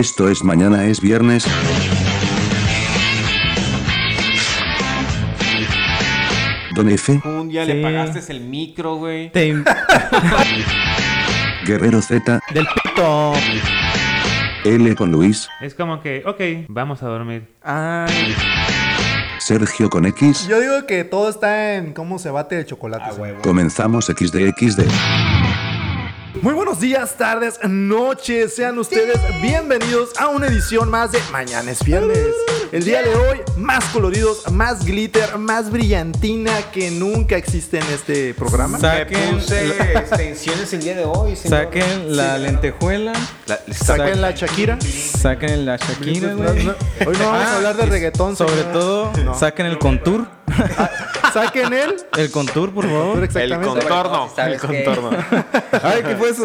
Esto es mañana es viernes. Don F, Un día Sí. le pagaste el micro, güey. Te Guerrero Z, del pito. L con Luis, Es como que, ok, vamos a dormir. Ay, Sergio con X. Yo digo que todo está en cómo se bate el chocolate. señor. Comenzamos XDXD. Muy buenos días, tardes, noches. Sean ustedes bienvenidos a una edición más de Mañana es Viernes. El día de hoy, más coloridos, más glitter, más brillantina que nunca existe en este programa. Saquen, la, extensiones el día de hoy, señor. saquen la lentejuela. Saquen la Shakira. Saquen la Shakira, güey. hoy no vamos a Ah, hablar de y reggaetón. Sobre señora. todo, No. saquen el contour. Saquen él. El contour, por favor. El contorno. El contorno. Ay, ¿qué fue eso?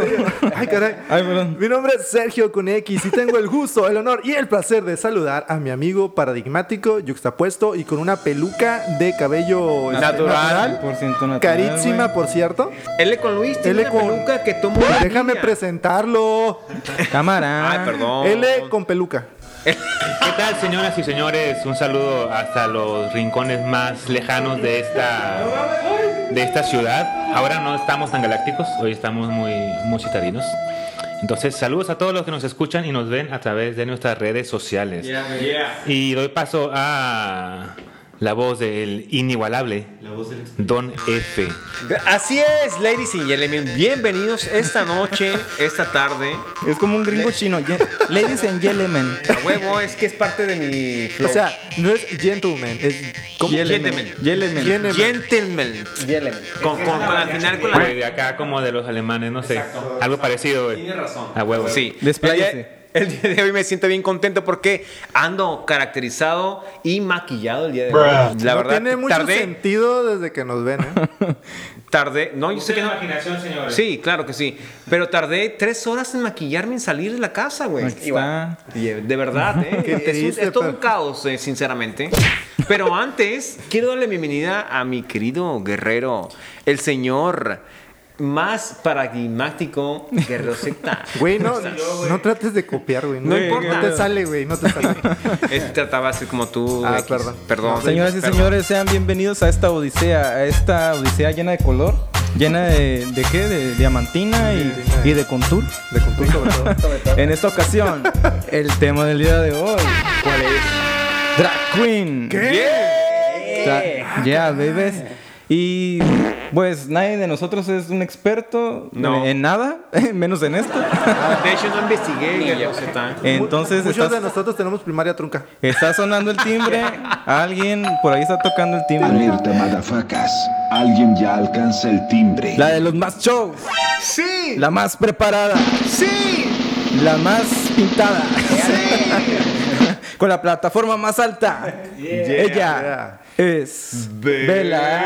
Ay, caray. Ay, perdón. Mi nombre es Sergio con X y tengo el gusto, el honor y el placer de saludar a mi amigo paradigmático, yuxtapuesto y con una peluca de cabello este, Natural. Por ciento natural, Carísima, por cierto. L con Luis tiene L una con- peluca que una Déjame presentarlo. Cámara. Ay, perdón. L con peluca. ¿Qué tal, señoras y señores? Un saludo hasta los rincones más lejanos de esta, de esta ciudad. Ahora no estamos tan galácticos, hoy estamos muy, muy citadinos. Entonces, saludos a todos los que nos escuchan y nos ven a través de nuestras redes sociales. Y doy paso a la voz del inigualable, Don F. Así es, ladies and gentlemen. Bienvenidos esta noche, esta tarde. Es como un gringo chino. Ladies and gentlemen. A huevo, es que es parte de mi flow. O sea, no es gentleman, es ¿cómo? Gentleman. Gentleman. Gentleman. Gentleman. Yelen. Con, con, con al final con la... De acá como de los alemanes, no sé. Algo parecido, güey. Tiene razón. A huevo. Sí. Despláyese. El día, de hoy me siento bien contento porque ando caracterizado y maquillado el día de hoy. La no verdad, tiene mucho tardé, sentido desde que nos ven, ¿eh? tardé, no, yo sé que no. imaginación, señores. Sí, claro que sí. Pero tardé tres horas en maquillarme, en salir de la casa, güey. Eh, De verdad, ¿eh? Qué es, un- triste, es todo pero- un caos, eh, sinceramente. Pero antes, quiero darle bienvenida a mi querido guerrero, el señor más paradigmático Guerrero Z. Güey, no, no trates de copiar, güey. No importa. No te sale, güey, no te sale. Este trataba de ser como tú. Ah, X. perdón. Perdón. Señoras y Perdón. señores, sean bienvenidos a esta odisea, a esta odisea llena de color, llena de, ¿de qué? De diamantina y, y de contour. De contour sobre todo. En esta ocasión, el tema del día de hoy, ¿cuál es? Drag Queen. Dra- Yeah, babies. Y pues nadie de nosotros es un experto No. en nada, menos en esto. De hecho, no investigué, Z. Entonces Muchos de nosotros tenemos primaria trunca. está sonando el timbre, alguien por ahí está tocando el timbre. Alerta, madafacas. Alguien ya alcanza el timbre. La de los más shows, ¡Sí! la más preparada, ¡Sí! la más pintada, con la plataforma más alta. Ella es Bella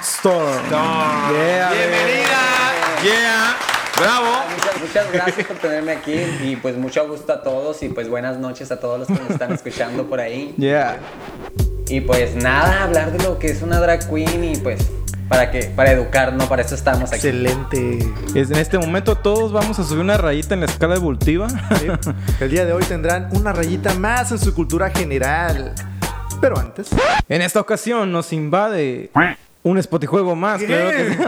Storm. Yeah, ¡Bienvenida! ¡Yeah! ¡Bravo! Muchas, muchas gracias por tenerme aquí y pues mucho gusto a todos y pues buenas noches a todos los que nos están escuchando por ahí. Yeah. Y pues nada, hablar de lo que es una drag queen y pues para que para educar, no para eso estamos aquí. Excelente. Es- en este momento todos vamos a subir una rayita en la escala evolutiva. Sí. El día de hoy tendrán una rayita más en su cultura general. Pero antes. En esta ocasión nos invade un spotijuego más. Claro que sí.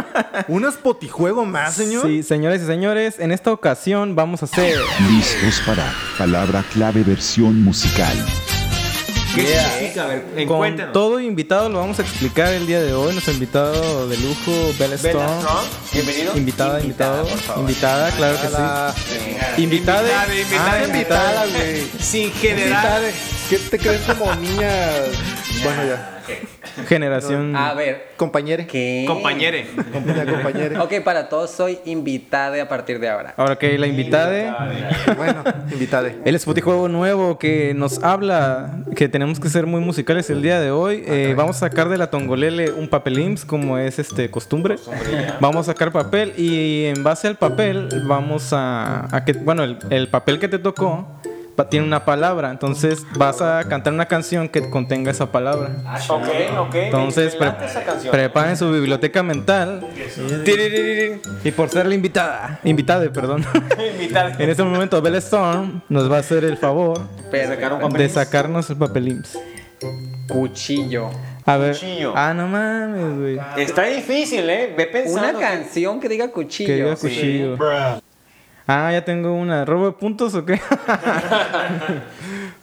¿Un spotijuego más, señor? Sí, señores y señores, en esta ocasión vamos a hacer Listos para palabra clave versión musical. ¿Qué Yeah. significa? A ver, con todo invitado lo vamos a explicar el día de hoy. Nuestro invitado de lujo, Bella Bella Stone. Strong, bienvenido. Invitada, invitado. por favor. Invitada, claro que sí. Invitada. Invitada, invitada, Ah, invitada, güey. Sin generar. ¿Qué te crees como niña? Bueno, ya. Generación. A ver, Compañere. ¿qué? Compañere. Compañere. Ok, para todos soy invitada a partir de ahora. Ahora que la invitada. Bueno, invitade. El spotijuego nuevo que nos habla que tenemos que ser muy musicales el día de hoy. Eh, vamos a sacar de la tongolele un papel IMSS como es este costumbre. Vamos a sacar papel y en base al papel vamos a, a que, bueno, el, el papel que te tocó tiene una palabra. Entonces vas a cantar una canción que contenga esa palabra. Ok, ok. Entonces pre- preparen su biblioteca mental. Y por ser la invitada, invitada, perdón. En este momento Bella Storm nos va a hacer el favor de sacarnos el papelims. cuchillo. A ver. Cuchillo. Ah, no mames, güey. Está difícil, ¿eh? Ve pensando. Una canción que diga cuchillo. Que diga Sí. Ah, ya tengo una. ¿Robo de puntos o qué?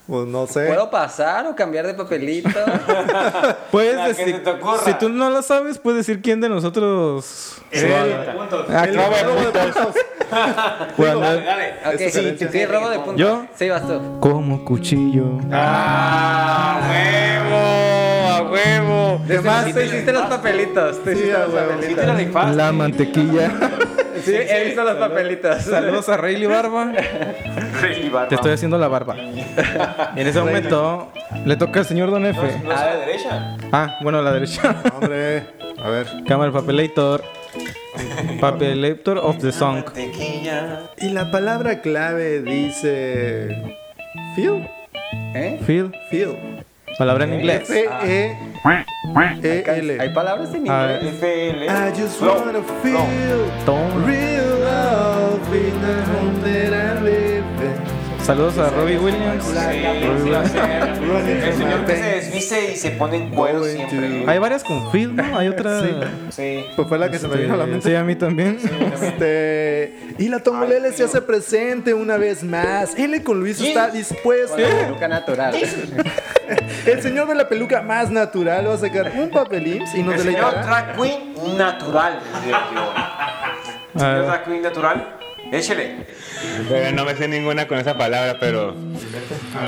Pues no sé. ¿Puedo pasar o cambiar de papelito? Puedes La decir. te. Si tú no lo sabes, puedes decir quién de nosotros. El- Ah, el claro. robo de puntos. Bueno, Dale, dale. ok, sí, sí, robo de puntos. ¿Yo? Sí, vas tú. Como cuchillo. ¡Ah, huevo! ¡A huevo! Además, tú hiciste los papelitos. Tú hiciste a los. Sí te papelitos. La mantequilla. Sí, he visto los papelitos. Saludos a Rayleigh Barba. Te estoy haciendo la barba. Y en ese momento le toca al señor Don F. ¿No es a la derecha? Ah, bueno, a la derecha. Hombre, a ver. Cámara papelator. Papelator of the song. Y la palabra clave dice. Feel. ¿Eh? Feel. Feel. Palabra en inglés. F-E-E-L. Hay palabras en inglés. FL. I just wanna feel real love in the home that I live in. Saludos a Robbie Williams. Sí, sí. El señor que se desviste y se pone en cuero siempre. Hay varias con Phil, ¿no? Hay otra. Sí. Pues fue la que se me vino a la Sí, mente. sí, a mí también. Este, y la Tongolele se hace presente una vez más. L con Luis está dispuesto. Con la natural. El señor de la peluca más natural va a sacar un papelín y nos El señor deleitará. drag queen natural. diría yo. A Señor drag queen natural. Échele. No me sé ninguna con esa palabra, pero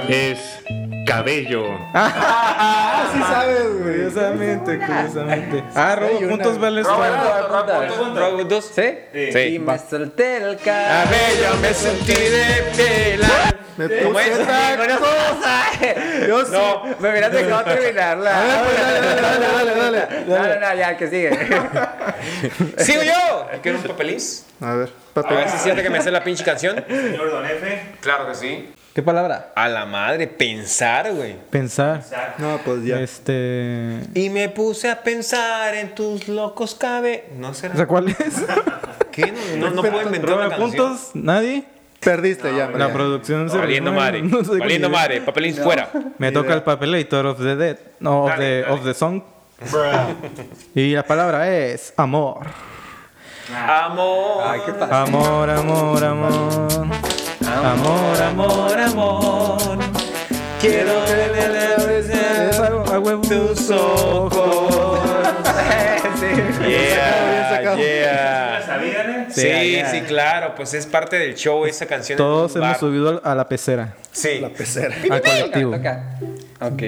es cabello. Ah, sí sabes, güey. Curiosamente, curiosamente. Ah, robo puntos vale Robert dos. ¿Sí? Sí. Y me solté el cabello. me sentí de pelar. Me ¿Cómo puse es? Una cosa. Yo sí. No, me hubieras dejado terminarla. A ver, pues dale, dale, dale, dale, dale. No, no, no, ya, que sigue. ¡Sigo yo! ¿Quieres un papelín? A ver, A papel. ver si siente que me hace la pinche canción. Claro que sí. ¿Qué palabra? A la madre, pensar, güey. Pensar. No, pues ya. Este. Y me puse a pensar en tus locos cabe. No será. O sea, ¿cuál es? ¿Qué? No, no, no puedo inventar ¿Robo una canción. puntos? ¿Nadie? Perdiste ya, hombre. La producción se Valiendo madre. no sé Valiendo madre. Papelín fuera. Me toca el papelator of the dead. No, of, Dale, the, dale. of the song. Y la palabra es amor. Amor. Ay, qué pasa. Amor, amor, amor. Amor, amor, amor. Quiero a huevo. tus ojos. Yeah, yeah. Sí, sí, claro. Pues es parte del show esa canción. Todos hemos subido a la pecera. Sí. Pecera. Al colectivo. Ok.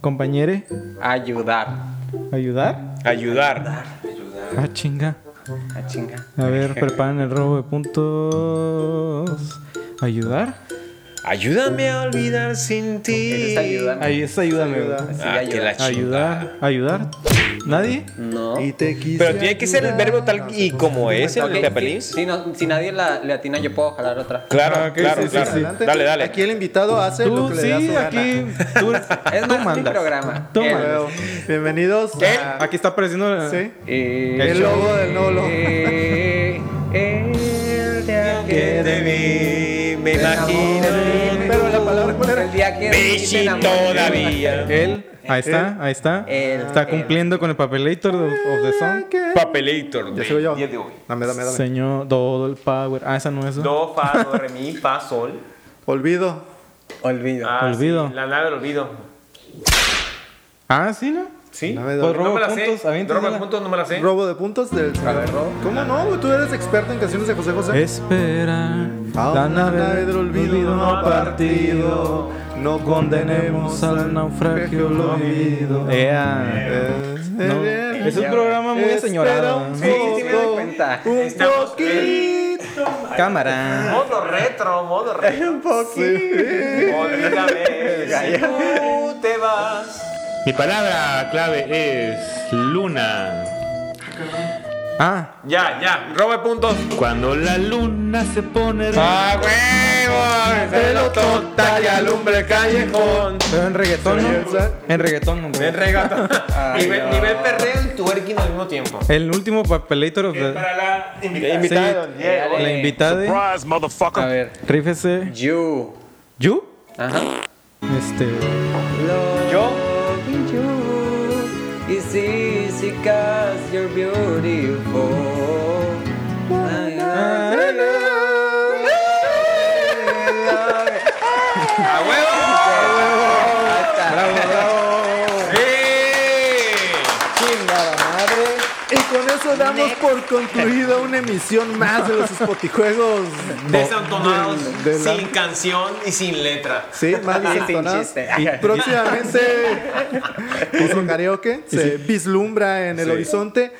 Compañere, Ayudar. ayudar. Ayudar. Ah, chinga. Ah, chinga. A ver, preparen el robo de puntos. ¿Ayudar? Ayúdame a olvidar sin ti. Ese es ayudar. Ahí es ayúdame. Sí, Ah, que la ayudar. Ayudar. ¿Nadie? No. Y te quise Pero tiene que ser el verbo tal y como es el papelín. Si, si no- si nadie la, le atina, yo puedo jalar otra. Claro, Ah, claro, sí, claro. sí. Dale, dale. Aquí el invitado hace lo Tú, que le da su sí, gana. aquí. Tú, Es tú más programa. Tú El- mandas. Luego, Bienvenidos a- Aquí está apareciendo. Sí. Eh, El logo del nuevo logo. eh, el día Que de mí me imagino. Pero la palabra cuál era? El día que me enamoré. todavía. Él, ahí está, ahí está. Él, está cumpliendo con el papelator of, of the song. Papelator. Ya sigo yo. Día de hoy. Dame, dame, dame. Señor, todo el power. Ah, esa no es. Do, fa, do, re, mi, fa, sol. Olvido. Olvido. Ah, Olvido. sí, la nave del olvido. Ah, sí, ¿no? ¿Sí? Dame, Pues dame. robo No me la puntos, sé. Robo puntos, no me la sé. Robo de puntos del. A ver, robo. ¿Cómo no, güey? Tú eres experto en canciones de José José. Espera, Ah, la nave del olvido no ha partido. No Condenemos al naufragio lo. Eh, No, eh, es un programa muy un Sí, sí me doy cuenta. Un Estamos- poquito. Cámara. Modo retro, modo retro. Un poquito. Olvídame. si tú te vas. Mi palabra clave es luna. Ah, Ya, ya. Robo de puntos. Cuando la luna se pone ¡Ah, huevo! El total y alumbra el callejón. Pero en reggaetón, ¿no? En reggaetón, en En reggaetón. nivel, nivel perreo y twerking al mismo tiempo. El último papelator of the... Para la invitada. Sí. yeah. La invitada, A ver. rífese. You. ¿You? Ajá. Este... Yo. Loving you is easy cause you're beautiful. ¡A huevo! ¡Sí! Y con eso damos por concluida una emisión más de los Spotijuegos. Desentonados, Del- del- sin canción y sin letra. Sí, más desentonados. Y próximamente otro karaoke se vislumbra en el horizonte.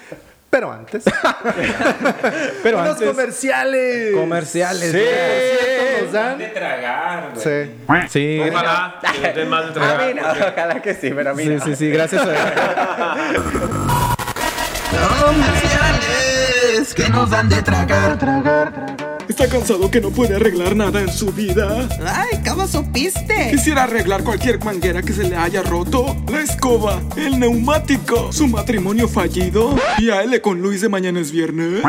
Pero antes, Pero unos antes... comerciales. Comerciales. Sí. Nos dan. De tragar, güey. Sí. Sí. Ojalá que nos den más de A tragar. mí no, ojalá que sí, pero a mí Sí, no. sí, sí, gracias a... Comerciales que nos dan de tragar. ¿Está cansado que no puede arreglar nada en su vida? Ay, ¿cómo supiste? Quisiera arreglar cualquier manguera que se le haya roto, la escoba, el neumático, su matrimonio fallido y a L con Luis de mañana es viernes.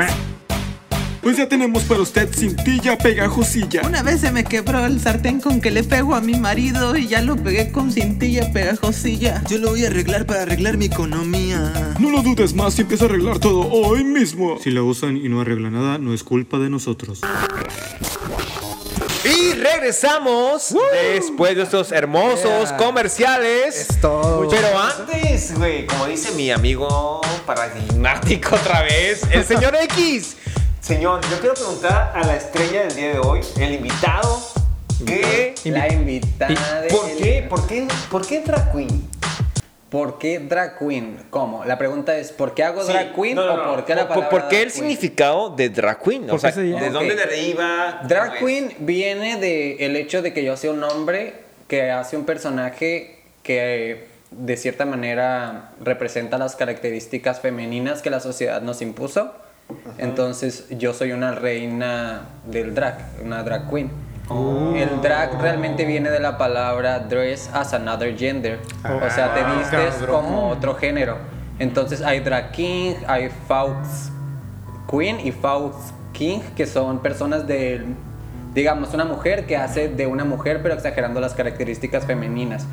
Pues ya tenemos para usted cintilla pegajosilla. Una vez se me quebró el sartén con que le pego a mi marido y ya lo pegué con cintilla pegajosilla. Yo lo voy a arreglar para arreglar mi economía. No lo dudes más y empieza a arreglar todo hoy mismo. Si la usan y no arregla nada, no es culpa de nosotros. Y regresamos después de estos hermosos comerciales. Es todo. Pero antes, güey, como dice mi amigo paradigmático otra vez, el señor X. Señor, yo quiero preguntar a la estrella del día de hoy, el invitado, ¿qué? La invitada. ¿Por qué? ¿Por qué? ¿Por qué drag queen? ¿Por qué drag queen? ¿Cómo? La pregunta es, ¿por qué hago drag queen No, no, o no. por qué la ¿Por- palabra ¿Por qué el significado de drag queen? ¿Por O sea? ¿de dónde Ok. deriva? Drag queen viene del hecho de que yo sea un hombre que hace un personaje que de cierta manera representa las características femeninas que la sociedad nos impuso. Entonces yo soy una reina del drag, una drag queen. El drag realmente viene de la palabra dress as another gender. o sea, te vistes como otro género. Entonces hay drag king, hay faux queen y faux king, que son personas de, digamos, una mujer que hace de una mujer, pero exagerando las características femeninas.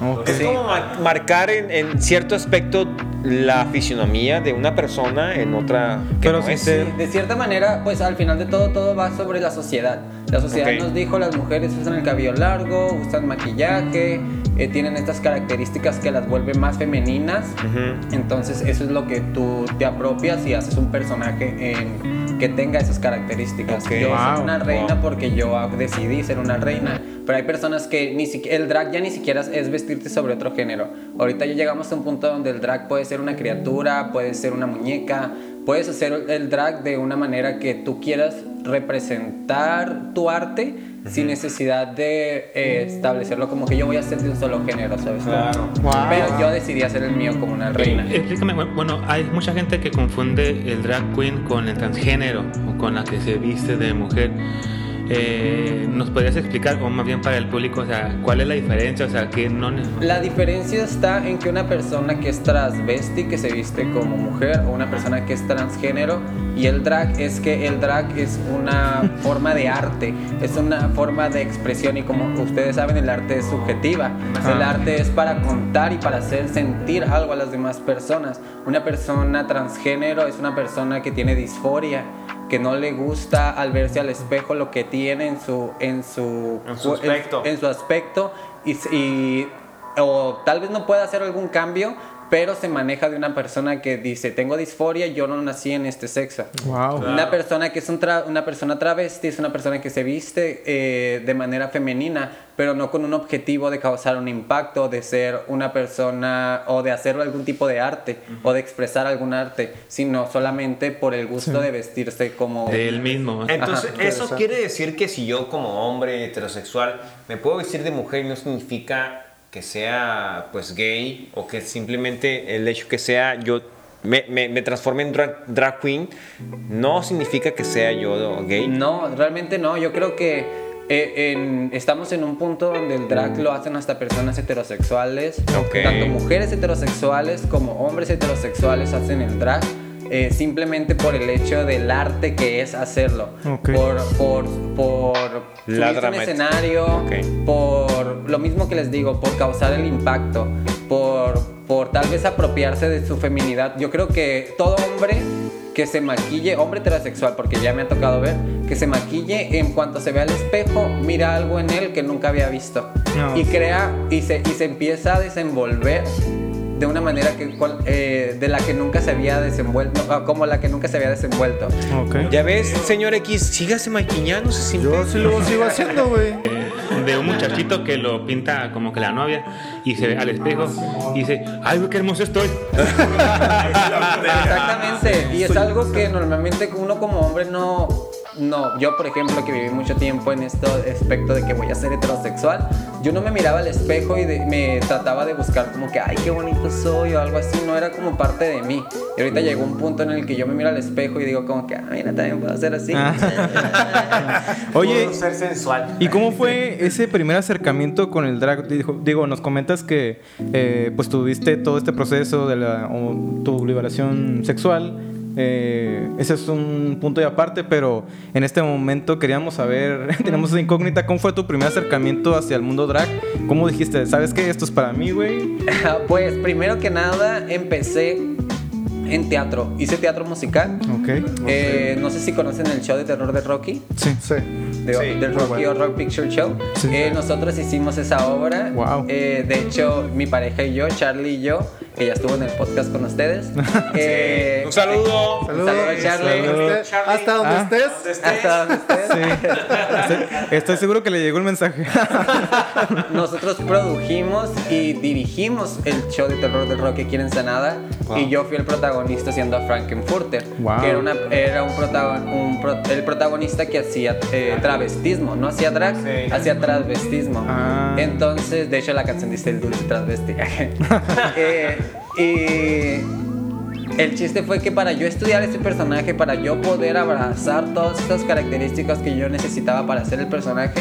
Ok. Es como ma- marcar en, en cierto aspecto la fisionomía de una persona en otra que Pero no es. De cierta manera, pues al final de todo, todo va sobre la sociedad. La sociedad nos dijo, las mujeres usan el cabello largo, usan maquillaje, eh, tienen estas características que las vuelven más femeninas. Entonces eso es lo que tú te apropias y haces un personaje en- que tenga esas características. Ok. Yo Wow, soy una reina wow. porque yo decidí ser una reina. Pero hay personas que ni siquiera, el drag ya ni siquiera es vestirte sobre otro género. Ahorita ya llegamos a un punto donde el drag puede ser una criatura, puede ser una muñeca, puedes hacer el drag de una manera que tú quieras representar tu arte sin necesidad de eh, establecerlo como que yo voy a ser de un solo género, ¿sabes? Claro. Pero yo decidí hacer el mío como una reina. Explícame, bu- bueno, hay mucha gente que confunde el drag queen con el transgénero o con la que se viste de mujer. Eh, ¿Nos podrías explicar, o más bien para el público, o sea, cuál es la diferencia? O sea, que no... La diferencia está en que una persona que es transvesti, que se viste como mujer, o una persona que es transgénero, y el drag es que el drag es una forma de arte, es una forma de expresión, y como ustedes saben, el arte es subjetiva. El arte es para contar y para hacer sentir algo a las demás personas. Una persona transgénero es una persona que tiene disforia que no le gusta al verse al espejo lo que tiene en su en su, En su aspecto. en su aspecto y, y- o tal vez no pueda hacer algún cambio pero se maneja de una persona que dice tengo disforia yo no nací en este sexo Wow. una persona que es un tra- una persona travesti es una persona que se viste eh, de manera femenina pero no con un objetivo de causar un impacto de ser una persona o de hacer algún tipo de arte o de expresar algún arte sino solamente por el gusto de vestirse como De él mismo. Entonces, Ajá. eso quiere decir que si yo como hombre heterosexual me puedo vestir de mujer no significa que sea pues gay o que simplemente el hecho que sea yo me, me, me transforme en drag, drag queen, no significa que sea yo gay. No, realmente no. Yo creo que eh, en- estamos en un punto donde el drag lo hacen hasta personas heterosexuales. Ok. Tanto mujeres heterosexuales como hombres heterosexuales hacen el drag. eh, simplemente por el hecho del arte que es hacerlo. Por, por subirse un escenario, Ok. por lo mismo que les digo, por causar el impacto, por, por tal vez apropiarse de su feminidad. Yo creo que todo hombre que se maquille, hombre heterosexual, porque ya me ha tocado ver, que se maquille en cuanto se ve al espejo, mira algo en él que nunca había visto. No. Y crea y se, y se empieza a desenvolver de una manera que, cual- eh, de la que nunca se había desenvuelto, ah, como la que nunca se había desenvuelto. Ya ves, señor X, sígase maquillándose sin Yo sí lo sigo haciendo, güey. de un muchachito que lo pinta como que la novia y se ve al espejo y dice, ay, güey, qué hermoso estoy. Exactamente, y es algo que normalmente uno como hombre no, no, yo por ejemplo que viví mucho tiempo en este aspecto de que voy a ser heterosexual, yo no me miraba al espejo y de- me trataba de buscar como que, ay, qué bonito soy o algo así, no era como parte de mí. Y ahorita llegó un punto en el que yo me miro al espejo y digo como que, ah, mira, también puedo ser así. Oye, Puedo ser sensual. ¿y cómo fue ese primer acercamiento con el drag? Digo, nos comentas que eh, pues tuviste todo este proceso de la, o tu liberación sexual. Eh, ese es un punto de aparte, pero en este momento queríamos saber, tenemos esa incógnita, ¿cómo fue tu primer acercamiento hacia el mundo drag? ¿Cómo dijiste, sabes qué, esto es para mí, güey? pues primero que nada empecé en teatro, hice teatro musical. Ok. Eh, no sé si conocen el show de terror de Rocky. Sí. Sí. de, del Rocky Horror Picture Show. Sí. Eh, nosotros hicimos esa obra. Wow. Eh, de hecho, mi pareja y yo, Charlie y yo, que ya estuvo en el podcast con ustedes. eh, Un saludo. Un saludo, Charlie. Saludos. Usted- Hasta donde Ah. estés. Hasta donde estés. Sí. Estoy, seguro que le llegó el mensaje. Nosotros produjimos y dirigimos el show de terror del Rocky aquí en Ensenada. Y yo fui el protagonista siendo a Frankenfurter. Wow. Que era, una, era un, protagon- un pro- el protagonista que hacía eh, travestismo. No hacía drag, Sí. hacía travestismo. Ah. Entonces, de hecho, la canción dice el dulce travesti. Eh, y el chiste fue que para yo estudiar este personaje, para yo poder abrazar todas estas características que yo necesitaba para hacer el personaje,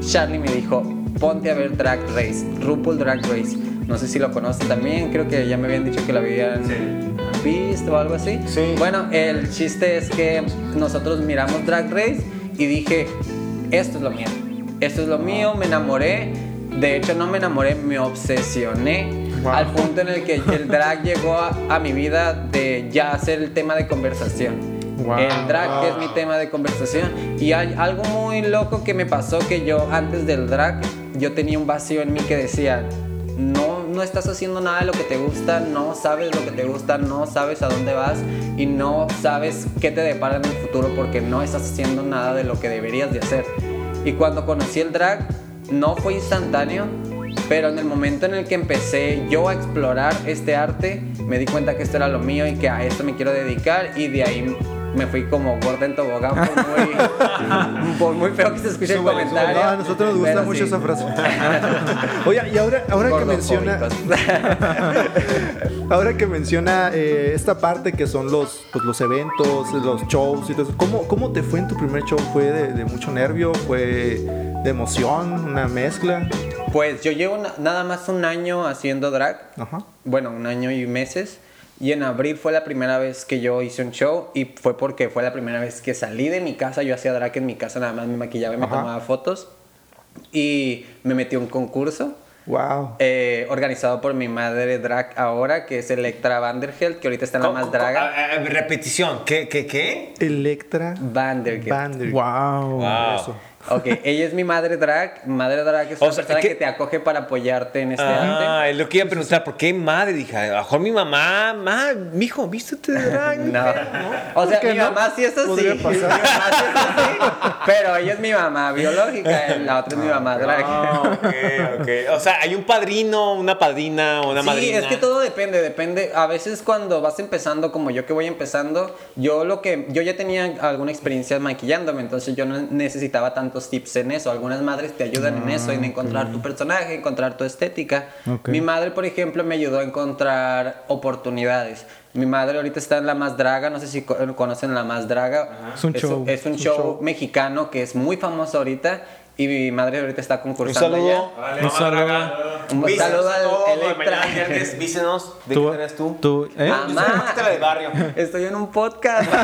Charlie me dijo, ponte a ver Drag Race, RuPaul Drag Race. No sé si lo conocen también, creo que ya me habían dicho que lo habían visto o algo así. Sí. Bueno, el chiste es que nosotros miramos Drag Race y dije, esto es lo mío, esto es lo mío, me enamoré. De hecho, no me enamoré, me obsesioné Wow. al punto en el que el drag llegó a, a mi vida de ya ser el tema de conversación. Wow. El drag es mi tema de conversación. Y hay algo muy loco que me pasó que yo antes del drag, yo tenía un vacío en mí que decía, no, no estás haciendo nada de lo que te gusta, no sabes lo que te gusta, no sabes a dónde vas y no sabes qué te depara en el futuro porque no estás haciendo nada de lo que deberías de hacer. Y cuando conocí el drag, no fue instantáneo, pero en el momento en el que empecé yo a explorar este arte, me di cuenta que esto era lo mío y que a esto me quiero dedicar y de ahí me fui como gorda en tobogán por muy, por muy feo que se escuche el comentario. No, a nosotros nos gusta Pero mucho sí. esa frase. Oye, y ahora, ahora que menciona, ahora que menciona eh, esta parte que son los, pues, los eventos, los shows y todo eso, ¿cómo, ¿cómo te fue en tu primer show? ¿Fue de, de mucho nervio? ¿Fue de emoción? ¿Una mezcla? Pues yo llevo na- nada más un año haciendo drag. Ajá. Bueno, un año y meses. Y en abril fue la primera vez que yo hice un show y fue porque fue la primera vez que salí de mi casa. Yo hacía drag en mi casa, nada más me maquillaba y me Ajá. tomaba fotos. Y me metí a un concurso Wow. eh, organizado por mi madre drag ahora, que es Electra Vandergeld, que ahorita está en la más draga. Ah, ah, repetición, ¿qué, qué, qué? Electra Vandergeld. Wow. Wow. Eso. Ok, ella es mi madre drag. Madre drag es O una sea, persona ¿qué? que te acoge para apoyarte en este Ah, arte. es lo que iba a preguntar, ¿por qué madre? Dije, a lo mejor mi mamá, ma, mijo, vístete de drag. No. O sea, mi no? mamá sí es así. Mi mamá sí es así. Pero ella es mi mamá biológica, la otra es mi mamá drag. Ah, ok, ok. O sea, hay un padrino, una padrina, una Sí, madrina. es que todo depende, depende. A veces cuando vas empezando, como yo que voy empezando, yo lo que yo ya tenía alguna experiencia maquillándome, entonces yo no necesitaba tanto tantos tips en eso. Algunas madres te ayudan en eso, en encontrar tu personaje, encontrar tu estética. Ok. Mi madre, por ejemplo, me ayudó a encontrar oportunidades. Mi madre ahorita está en La Más Draga, no sé si co- conocen La Más Draga. Es un show. Es un show mexicano que es muy famoso ahorita y mi madre ahorita está Un concursando saludo. allá. Un saludo. Un Vícenos saludo al todos, Electra. viernes, Vícenos. ¿De quién eres tú? tú, ¿eh? Mamá. Cuéntale del barrio. Estoy en un podcast.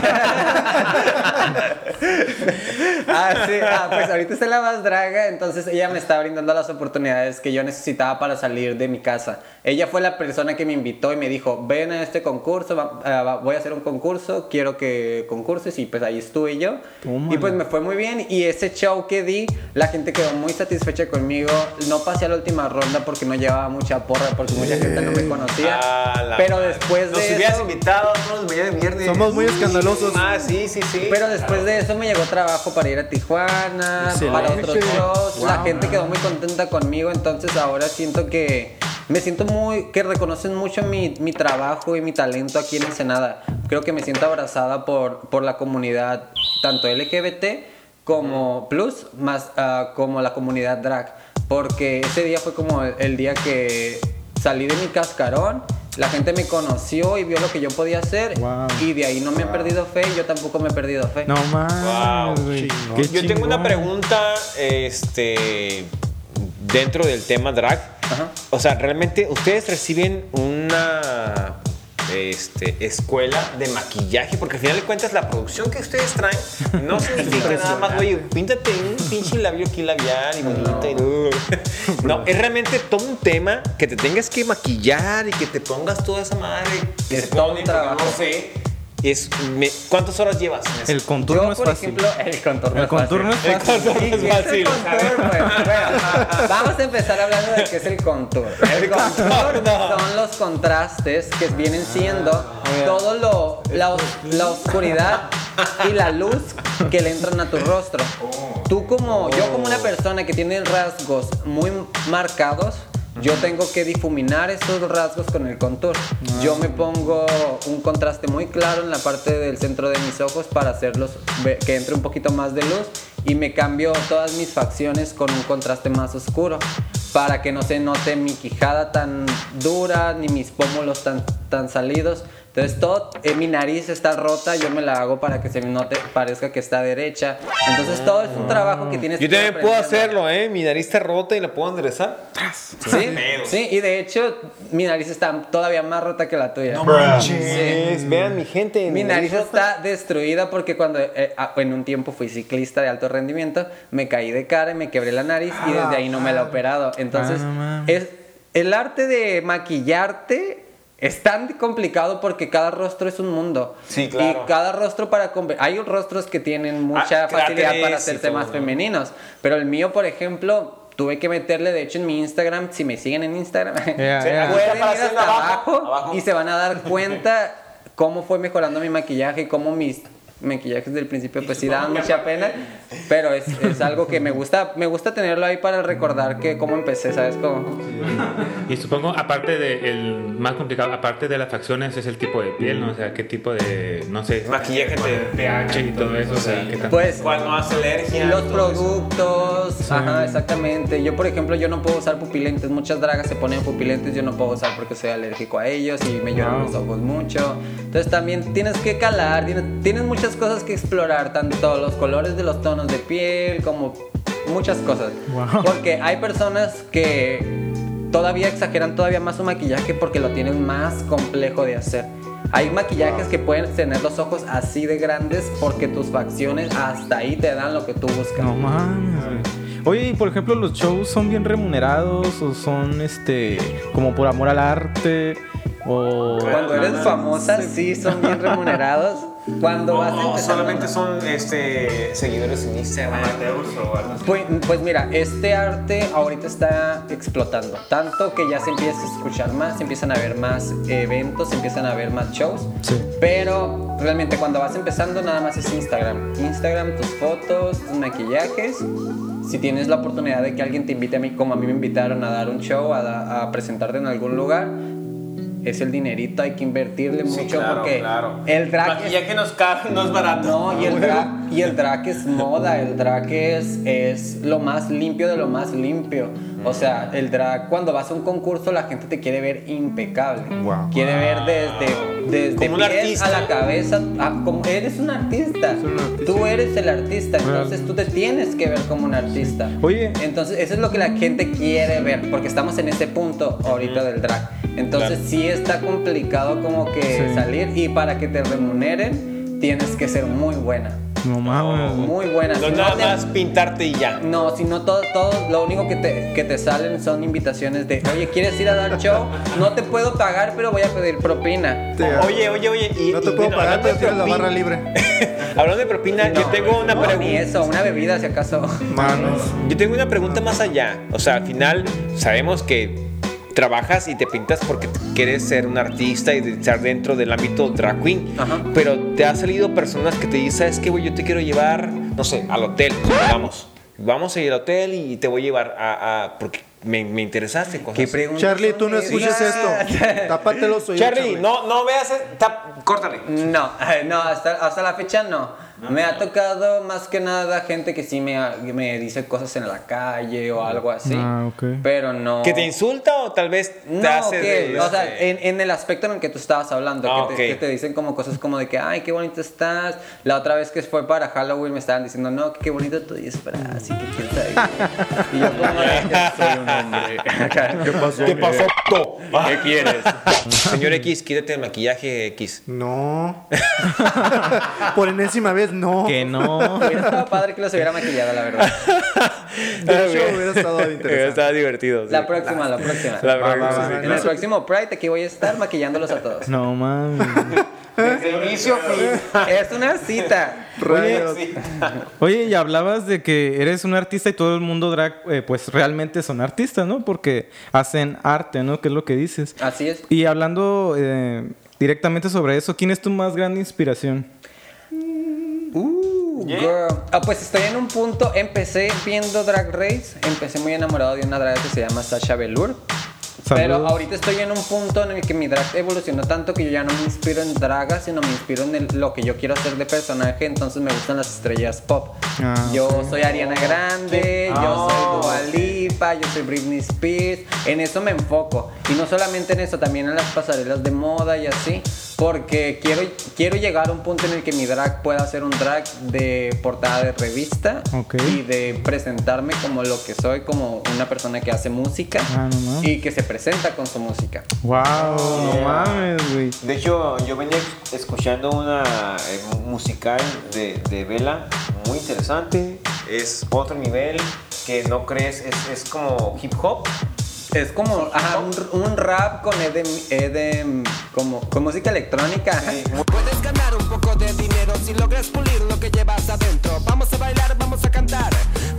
ah, sí. Ah, pues ahorita está la más draga, entonces ella me está brindando las oportunidades que yo necesitaba para salir de mi casa. Ella fue la persona que me invitó y me dijo, ven a este concurso, va- ah, va- voy a hacer un concurso, quiero que concurses y pues ahí estuve yo. Tómala. Y pues me fue muy bien y ese show que di, la gente quedó muy satisfecha conmigo. No pasé a la última ronda porque no llevaba mucha porra, porque mucha gente no me conocía. Ah, Pero madre. después Nos de hubieras eso... invitado los mañana de viernes. Somos muy escandalosos. Ah, sí, sí, sí. Pero después de eso me llegó trabajo para ir a Tijuana, Excelente. para otros shows. La gente quedó muy contenta conmigo, entonces ahora siento que me siento muy que reconocen mucho mi, mi trabajo y mi talento aquí en Ensenada. Creo que me siento abrazada por, por la comunidad, tanto LGBT como plus, más ah, como la comunidad drag. Porque ese día fue como el, el día que salí de mi cascarón. La gente me conoció y vio lo que yo podía hacer Wow. y de ahí no me han perdido fe y yo tampoco me he perdido fe. No mames, Wow, chingón. Yo tengo una pregunta, este, dentro del tema drag. Ajá. O sea, realmente ustedes reciben una este, escuela de maquillaje, porque al final de cuentas la producción que ustedes traen no significa nada más, oye, píntate un pinche labio aquí labial y bonito. y- No, es realmente todo un tema que te tengas que maquillar y que te pongas toda esa madre. Que Es se todo un trabajo. No sé. Es, me- ¿Cuántas horas llevas en eso? El contorno Yo, es por fácil. ejemplo, el contorno El es contorno fácil. es fácil. contorno ¿Y es el fácil. contour, pues? Bueno, vamos a empezar hablando de qué es el contour. El contour son los contrastes que vienen siendo todo lo la, os- la oscuridad y la luz que le entran a tu rostro. Tú como yo como una persona que tiene rasgos muy marcados yo tengo que difuminar esos rasgos con el contour. Yo me pongo un contraste muy claro en la parte del centro de mis ojos para hacerlos que entre un poquito más de luz y me cambio todas mis facciones con un contraste más oscuro para que no se note mi quijada tan dura ni mis pómulos tan, tan salidos. Entonces todo, eh, mi nariz está rota, yo me la hago para que se me note, parezca que está derecha. Entonces todo es un trabajo que tienes Yo que ir también puedo hacerlo, ¿eh? Mi nariz está rota y la puedo enderezar. Sí, sí, y de hecho mi nariz está todavía más rota que la tuya. No Sí. manches. Vean mi gente. Mi nariz está destruida porque cuando eh, ah, en un tiempo fui ciclista de alto rendimiento, me caí de cara y me quebré la nariz y desde ahí no me la he operado. Entonces, Ah, es el arte de maquillarte es tan complicado porque cada rostro es un mundo. Sí, claro. Y cada rostro para hay rostros que tienen mucha Ah, facilidad para hacerse más femeninos, pero el mío, por ejemplo, tuve que meterle de hecho en mi Instagram, si me siguen en Instagram, ya. aquí pueden está ir apareciendo hasta abajo, abajo, abajo. y se van a dar cuenta cómo fue mejorando mi maquillaje y cómo mis maquillajes del principio pues sí daban mucha pena, pero es, es algo que me gusta, me gusta tenerlo ahí para recordar que cómo empecé, ¿sabes cómo? Y supongo, aparte de el más complicado, aparte de las facciones, es el tipo de piel, ¿no? O sea, qué tipo de, no sé, Maquillaje te- pH y todo eso, o sea, qué tan- Pues Cuando hace alergia. los productos, ajá, exactamente. Yo, por ejemplo, yo no puedo usar pupilentes. Muchas dragas se ponen pupilentes, yo no puedo usar porque soy alérgico a ellos y me lloran los ojos mucho. Entonces también tienes que calar, tienes, tienes muchas cosas que explorar, tanto los colores de los tonos de piel como muchas cosas. Wow. Porque hay personas que todavía exageran todavía más su maquillaje porque lo tienen más complejo de hacer. Hay maquillajes que pueden tener los ojos así de grandes porque tus facciones hasta ahí te dan lo que tú buscas. No mames, güey. Oye, y por ejemplo, los shows son bien remunerados o son este como por amor al arte o Cuando eres famosa, sí son bien remunerados. Cuando vas No, empezando- solamente son este, seguidores en Instagram. Pues, pues mira, este arte ahorita está explotando. Tanto que ya se empieza a escuchar más, se empiezan a ver más eventos, se empiezan a ver más shows. Sí. Pero realmente cuando vas empezando nada más es Instagram. Instagram, tus fotos, tus maquillajes. Si tienes la oportunidad de que alguien te invite a mí, como a mí me invitaron a dar un show, a, da- a presentarte en algún lugar, es el dinerito, hay que invertirle Sí, mucho claro, porque claro. el drag es- Maquillaje no es caro, no es barato. no, y el drag, y el drag es moda, el drag es, es lo más limpio de lo más limpio. O sea, el drag, cuando vas a un concurso, la gente te quiere ver impecable. Wow. Quiere ver desde, desde pies artista. a la cabeza. ah, como eres un artista. un artista. Tú eres el artista, entonces tú te tienes que ver como un artista. Oye. Entonces, eso es lo que la gente quiere ver, porque estamos en ese punto ahorita del drag. Entonces, Claro. sí está complicado como que Sí. salir y para que te remuneren, tienes que ser muy buena. No mames. Muy buena. No Si nada te- más pintarte y ya. no, si no todo, todo, lo único que te, que te salen son invitaciones de, oye, ¿quieres ir a dar show? No te puedo pagar, pero voy a pedir propina. Oye, oye, oye. Y, no te y, puedo bueno, pagar, hablando pero de tienes la propina- barra libre. Hablando de propina, yo tengo una No, ni pregunta. eso, una bebida si acaso. Manos. Yo tengo una pregunta más allá. O sea, al final sabemos que trabajas y te pintas porque quieres ser un artista y estar dentro del ámbito drag queen. Ajá. Pero te ha salido personas que te dicen, ¿sabes qué, güey? Yo te quiero llevar, no sé, al hotel, digamos. Vamos a ir al hotel y te voy a llevar a... a- porque me, me interesaste cosas. ¿Qué Charlie, tú no esas? escuches esto. Tápate los oídos. Charlie, no, no veas... tap- córtale. No, no, hasta, hasta la fecha no. Me ha tocado más que nada gente que sí me, me dice cosas en la calle o algo así. Ah, ok. Pero no. ¿Que te insulta o tal vez te No, hace que, reír? o sea, en, en el aspecto en el que tú estabas hablando, Ah, que, te, ok. que te dicen como cosas como de que, ay, qué bonito estás. La otra vez que fue para Halloween me estaban diciendo, no, que qué bonito tu disfraz y que quién sabe qué". Y yo como, de que soy un hombre. ¿Qué pasó? ¿Qué pasó? ¿Qué quieres? Señor X, quítate el maquillaje X. No. Por enésima vez, no. Que no. Hubiera estado padre que los hubiera maquillado, la verdad. De hecho, hubiera estado interesante. Estaba divertido. sí. La próxima, la próxima. La Va, va, próxima. va. En el próximo Pride aquí voy a estar maquillándolos a todos. No mames. Desde inicio a fin. Es una cita. Rayos. Oye, y hablabas de que eres un artista y todo el mundo drag, eh, pues realmente son artistas, ¿no? Porque hacen arte, ¿no? Que es lo que dices. Así es. Y hablando eh, directamente sobre eso, ¿quién es tu más grande inspiración? Uh, girl. Ah, pues estoy en un punto. Empecé viendo Drag Race. Empecé muy enamorado de una drag que se llama Sasha Velour. Pero ahorita estoy en un punto en el que mi drag evolucionó tanto que yo ya no me inspiro en dragas, sino me inspiro en el- lo que yo quiero hacer de personaje. Entonces me gustan las estrellas pop. Ah, yo soy Ariana Grande, yo Oh. soy Dua Lipa, yo soy Britney Spears. En eso me enfoco. Y no solamente en eso, también en las pasarelas de moda y así. Porque quiero, quiero llegar a un punto en el que mi drag pueda ser un drag de portada de revista Ok. y de presentarme como lo que soy, como una persona que hace música Ah, no y que se presenta con su música. Wow, no mames, güey. De hecho, yo venía escuchando una eh, musical de, de Vela muy interesante. Es otro nivel que no crees, es, es como hip hop. Es como ajá, un, un rap con EDM, EDM, como con música electrónica. ajá. Puedes ganar un poco de dinero si logras pulir lo que llevas adentro. Vamos a bailar, vamos a cantar,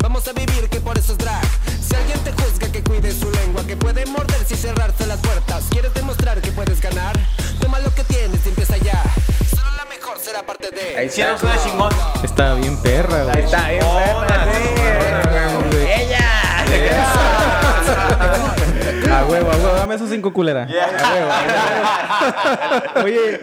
vamos a vivir, que por eso es drag. Si alguien te juzga, que cuide su lengua, que puede morderse y cerrarse las puertas. ¿Quieres demostrar que puedes ganar? Toma lo que tienes y empieza ya. Solo la mejor será parte de. Ahí Sí, no suena chingón. Está bien perra, güey. Está bien, perra, sí. ¡Ella! A huevo, a huevo, dame esos cinco culera. A huevo, a huevo. Oye,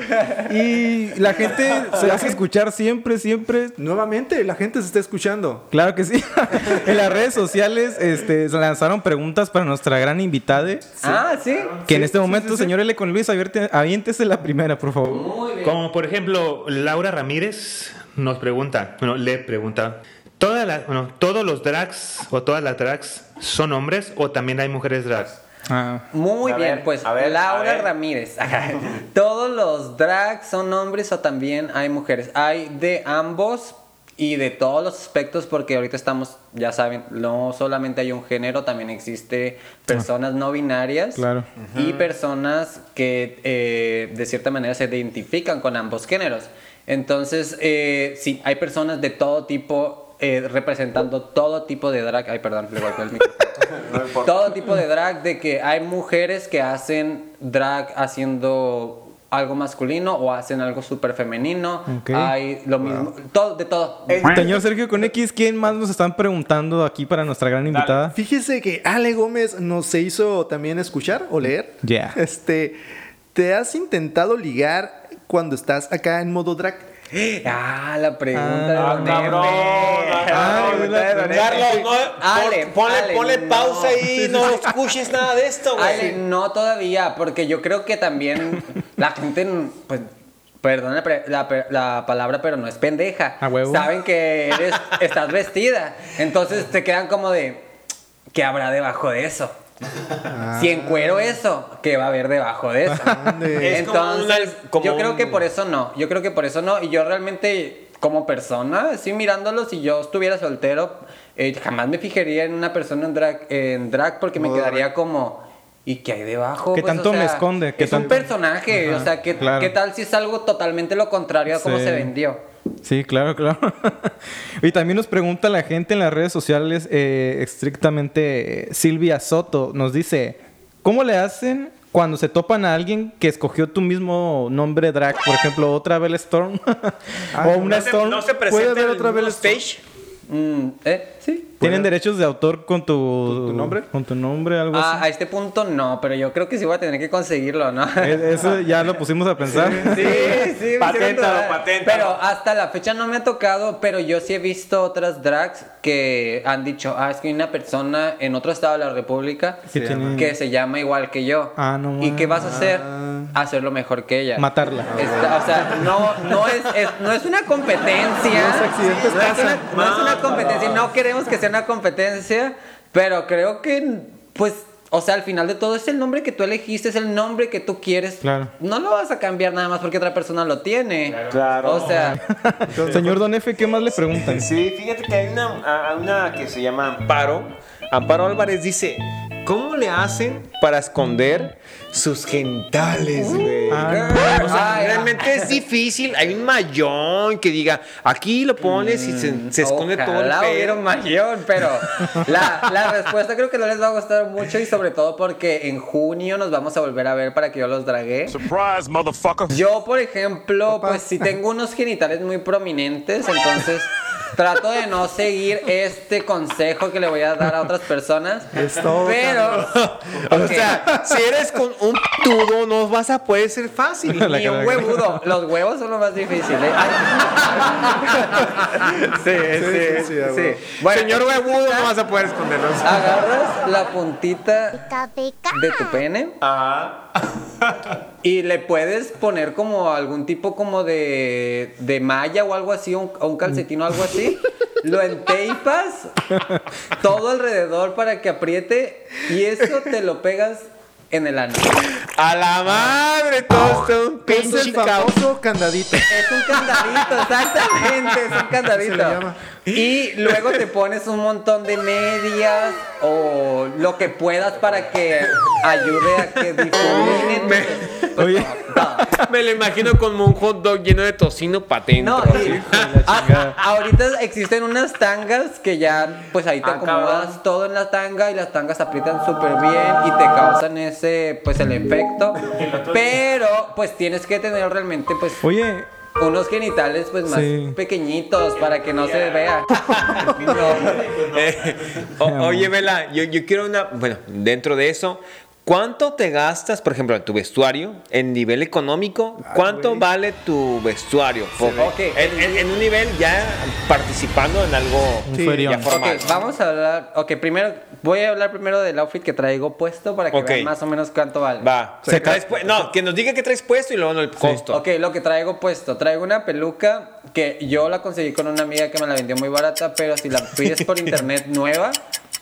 y la gente se hace escuchar siempre, siempre. Nuevamente, la gente se está escuchando. Claro que sí. en las redes sociales este, se lanzaron preguntas para nuestra gran invitada. Ah, sí. Que en este momento, señor L. con Luis, aviéntese la primera, por favor. Como por ejemplo, Laura Ramírez nos pregunta, bueno, le pregunta, ¿todas las, bueno, ¿todos los drags o todas las drags son hombres o también hay mujeres drags? Ah, Muy A bien, ver, pues a ver, Laura a ver. Ramírez. Todos los drags son hombres o también hay mujeres. Hay de ambos y de todos los aspectos porque ahorita estamos, ya saben, no solamente hay un género, también existe personas no binarias Claro. y personas que eh, de cierta manera se identifican con ambos géneros. Entonces, eh, sí, hay personas de todo tipo eh, representando todo tipo de drag. Ay, perdón, le golpeé el micrófono todo tipo de drag, de que hay mujeres que hacen drag haciendo algo masculino o hacen algo súper femenino. Hay lo mismo, todo, de todo. Señor Sergio con X, ¿quién más nos están preguntando aquí para nuestra gran invitada? Fíjese que Ale Gómez nos se hizo también escuchar o leer. Ya. Este, ¿te has intentado ligar cuando estás acá en modo drag? Ah, la pregunta de Ah, Don cabrón, ah, de Don. Carlos, no, Ale, ponle, Ale, ponle no. pausa ahí, no escuches nada de esto, Ale, güey. no todavía, porque yo creo que también la gente, pues, perdón la, la palabra, pero no es pendeja. A huevo. Saben que eres, estás vestida, entonces te quedan como de, ¿qué habrá debajo de eso? Si encuero eso, ¿qué va a haber debajo de eso? Ande. Es como Entonces, una- como yo creo un- que por eso no. Yo creo que por eso no. Y yo realmente, como persona, así mirándolo, si yo estuviera soltero, eh, jamás me fijaría en una persona en drag, en drag porque me quedaría como. ¿Y qué hay debajo? ¿Qué Pues, tanto o me esconde? ¿Qué es un personaje. Ajá, o sea, ¿qué, claro. ¿qué tal si es algo totalmente lo contrario a cómo Sí. se vendió? Sí, claro, claro. y también nos pregunta la gente en las redes sociales, eh, estrictamente Silvia Soto, nos dice, ¿cómo le hacen cuando se topan a alguien que escogió tu mismo nombre drag? Por ejemplo, otra Bella Storm. Ah, o una No se, Storm. no se ¿Puede presenta haber en otra mismo stage. Mm, ¿Eh? Sí. ¿Tienen derechos de autor con tu, tu nombre? Con tu nombre, algo Ah, a así. este punto no, pero yo creo que sí voy a tener que conseguirlo, ¿no? Eso ya lo pusimos a pensar. Sí, sí, me Paténtalo, paténtalo. Pero hasta la fecha no me ha tocado, pero yo sí he visto otras drags que han dicho, ah, es que hay una persona en otro estado de la República Que tiene- que se llama igual que yo. Ah, no ¿Y qué vas a hacer? Ah. Hacerlo mejor que ella. Matarla. Esta- o sea, no, no, es, es- no es una competencia. Los accidentes no, es pasan. una, no es una competencia. No queremos que sea una competencia, pero creo que, pues, o sea, al final de todo es el nombre que tú elegiste, es el nombre que tú quieres. Claro. No lo vas a cambiar nada más porque otra persona lo tiene. Claro. O sea, Señor Don F, ¿qué más le preguntan? Sí, fíjate que hay una, una que se llama Amparo. Amparo Álvarez dice, ¿cómo le hacen para esconder sus genitales, güey? Ah, O sea, Ay, realmente es difícil. Hay un mayón que diga, aquí lo pones y se, se esconde todo el Ojalá hubiera un pelo. mayor, pero la, la respuesta creo que no les va a gustar mucho y sobre todo porque en junio nos vamos a volver a ver para que yo los dragué. Surprise, motherfucker. Yo, por ejemplo, pues si tengo unos genitales muy prominentes, entonces trato de no seguir este consejo que le voy a dar a otras personas. Es todo, Pero, O sea, si eres con un tudo, no vas a poder ser fácil. La ni un huevudo. Los huevos son lo más difícil. ¿eh? Sí, sí, sí, sí. Bueno, Señor huevudo, no vas a poder esconderlos. agarras la puntita de tu pene Ajá. Y le puedes poner como algún tipo como de, de malla o algo así, un, o un calcetín o algo así. Lo enteipas todo alrededor para que apriete y eso te lo pegas en el ano. A la madre, todo está un Es el pinche famoso candadito. Es un candadito, exactamente, es un Se le candadito. llama. Y luego te pones un montón de medias o lo que puedas para que ayude a que difumine. Oye. Me lo imagino como un hot dog lleno de tocino patente. No, y- ah, ahorita existen unas tangas que ya, pues ahí te Ah, acomodas todo en la tanga y las tangas aprietan súper bien y te causan ese, pues el efecto. Pero, pues tienes que tener realmente, pues, Oye, unos genitales, pues más Sí. pequeñitos para que no se vea. No. Eh, o- oye, Vela, yo, yo quiero una. Bueno, dentro de eso, ¿cuánto te gastas, por ejemplo, en tu vestuario? En nivel económico, ¿cuánto vale tu vestuario? Por- Ok. en, en- en un nivel ya participando en algo Sí, ya formal. Ok, vamos a hablar. Ok, primero, voy a hablar primero del outfit que traigo puesto para que Ok. vean más o menos cuánto vale. Va. Se no, que nos diga qué traes puesto y luego el costo. Ok, lo que traigo puesto. Traigo una peluca que yo la conseguí con una amiga que me la vendió muy barata, pero si la pides por internet nueva,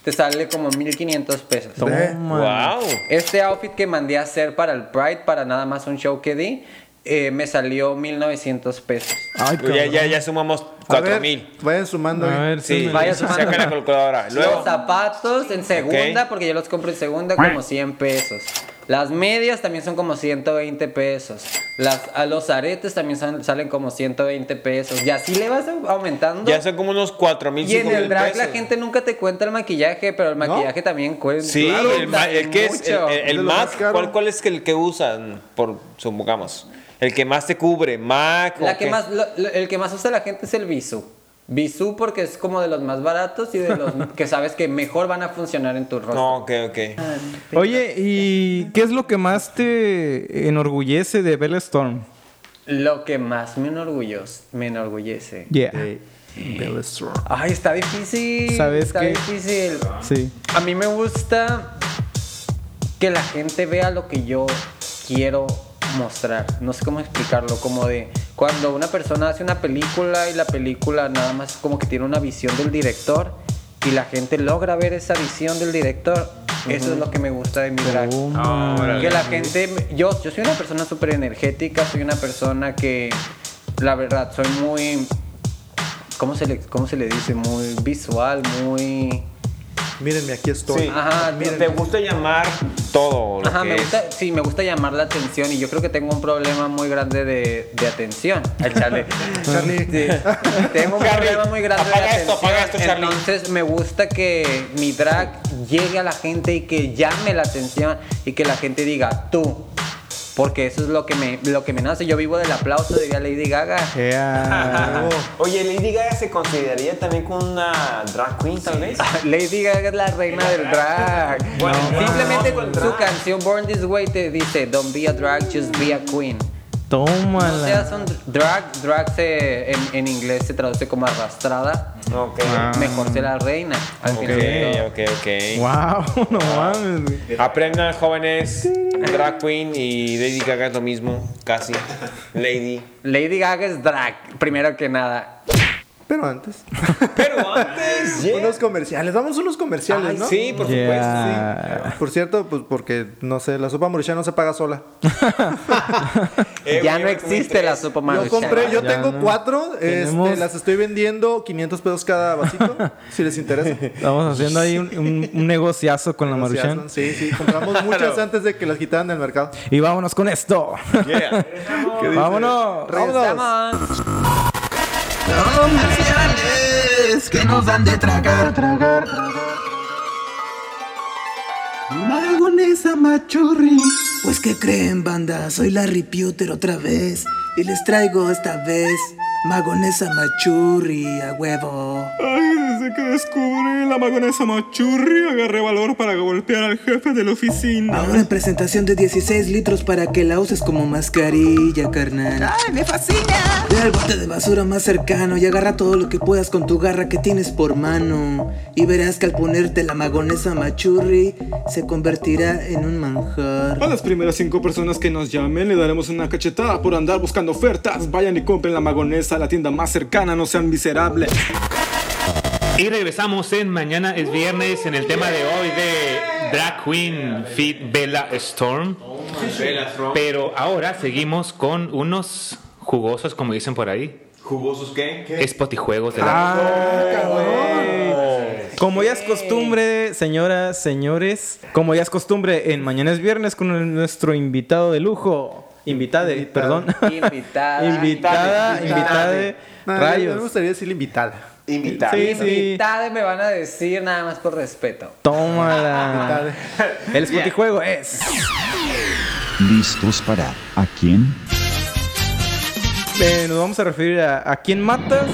te sale como 1500 pesos. Toma. Wow. Este outfit que mandé a hacer para el Pride, para nada más un show que di, eh, me salió 1900 pesos. Ay, ya, ya, ya sumamos A cuatro ver, mil. Vayan sumando. A ver, Sí, sí. Vaya saca sumando. la calculadora. Los Luego, zapatos en segunda, porque yo los compro en segunda, como 100 pesos. Las medias también son como 120 pesos. Las, a los aretes también son- salen como 120 pesos. Y así le vas aumentando. ya son como unos cuatro mil, y en el drag la gente nunca te cuenta el maquillaje, pero el maquillaje también cuenta. Sí, el, el que es el, mucho. el- Mac. ¿cuál, cuál es el que usan? Por supongamos. El que más te cubre, Mac o La que qué? más, lo- lo- el que más usa la gente es el Bisú. Bisú porque es como de los más baratos y de los que sabes que mejor van a funcionar en tu rostro. No, ok, ok. Oye, ¿y qué es lo que más te enorgullece de Bella Storm? Lo que más me enorgullece, me enorgullece. Yeah. De Bella Strong. Ay, está difícil. ¿Sabes está qué? difícil. Sí. A mí me gusta que la gente vea lo que yo quiero mostrar. No sé cómo explicarlo, como de cuando una persona hace una película y la película nada más como que tiene una visión del director y la gente logra ver esa visión del director. Eso es lo que me gusta de mi drag. Que la gente, yo, yo soy una persona súper energética, soy una persona que, la verdad, soy muy, ¿cómo se le, cómo se le dice? Muy visual, muy... Mírenme, aquí estoy. Sí. Ajá, Te- miren. Te gusta llamar todo lo Ajá, que me es. gusta, sí, me gusta llamar la atención y yo creo que tengo un problema muy grande de, de atención. Ay, Charlie. Charlie. Sí, tengo un Charlie, problema muy grande apaga de esto, atención. apaga esto, Charlie. Entonces me gusta que mi drag llegue a la gente y que llame la atención y que la gente diga tú. Porque eso es lo que me, lo que me nace. Yo vivo del aplauso, diría Lady Gaga. Yeah. Oye, Lady Gaga se consideraría también como una drag queen, tal vez. Lady Gaga es la reina del drag. Bueno, Simplemente no, con su drag. canción Born This Way te dice, don't be a drag, just be a queen. No Tómala. seas un drag, drag se, en, en inglés se traduce como arrastrada. Ok. Mejor ser la reina. Al Ok, final ok, ok. Wow, no mames. Aprendan, jóvenes. Drag queen y Lady Gaga es lo mismo, casi. Lady. Lady Gaga es drag, primero que nada. Pero antes. Pero antes, yeah. Unos comerciales. Vamos a unos comerciales, Ay, ¿no? Sí, por Yeah. Por cierto, pues porque, no sé, la sopa maruchan no se paga sola. supuesto. Eh, ya no yo existe la sopa Yo maruchan. compré, yo Ya tengo no. cuatro. Este, las estoy vendiendo 500 pesos cada vasito. si les interesa. Estamos haciendo ahí un, un- un negociazo con la Maruchan. Sí, sí. Compramos muchas antes de que las quitaran del mercado. Y vámonos con esto. Yeah. vámonos. Vámonos. Comerciales que nos dan de tragar, tragar, Magonesa machurri. Pues que creen, banda, soy Larry Puter otra vez. Y les traigo esta vez Magonesa machurri a huevo. Ay, desde que descubrí la magonesa machurri, agarré valor para golpear al jefe de la oficina. Ahora en presentación de 16 litros para que la uses como mascarilla, carnal. ¡Ay, me fascina! Ve al bote de basura más cercano y agarra todo lo que puedas con tu garra que tienes por mano. Y verás que al ponerte la magonesa machurri, se convertirá en un manjar. A las primeras cinco personas que nos llamen le daremos una cachetada por andar buscando ofertas. Vayan y compren la magonesa a la tienda más cercana, no sean miserables. Y regresamos en Mañana es Viernes en el tema de hoy de Drag Queen Fit Bella Storm. Pero ahora seguimos con unos jugosos, como dicen por ahí. ¿Jugosos qué? Spotijuegos de la... Ah, Como ya es costumbre, señoras, señores, como ya es costumbre en Mañana es Viernes con nuestro invitado de lujo. Invitade, perdón. Invitada. invitada, Invitade. invitade. No, a mí me gustaría decir invitada. Invitar. Sí, sí. Invitada me van a decir nada más por respeto. Tómala. El Spotijuego es. ¿Listos para a quién? Eh, nos vamos a referir a, a quién matas,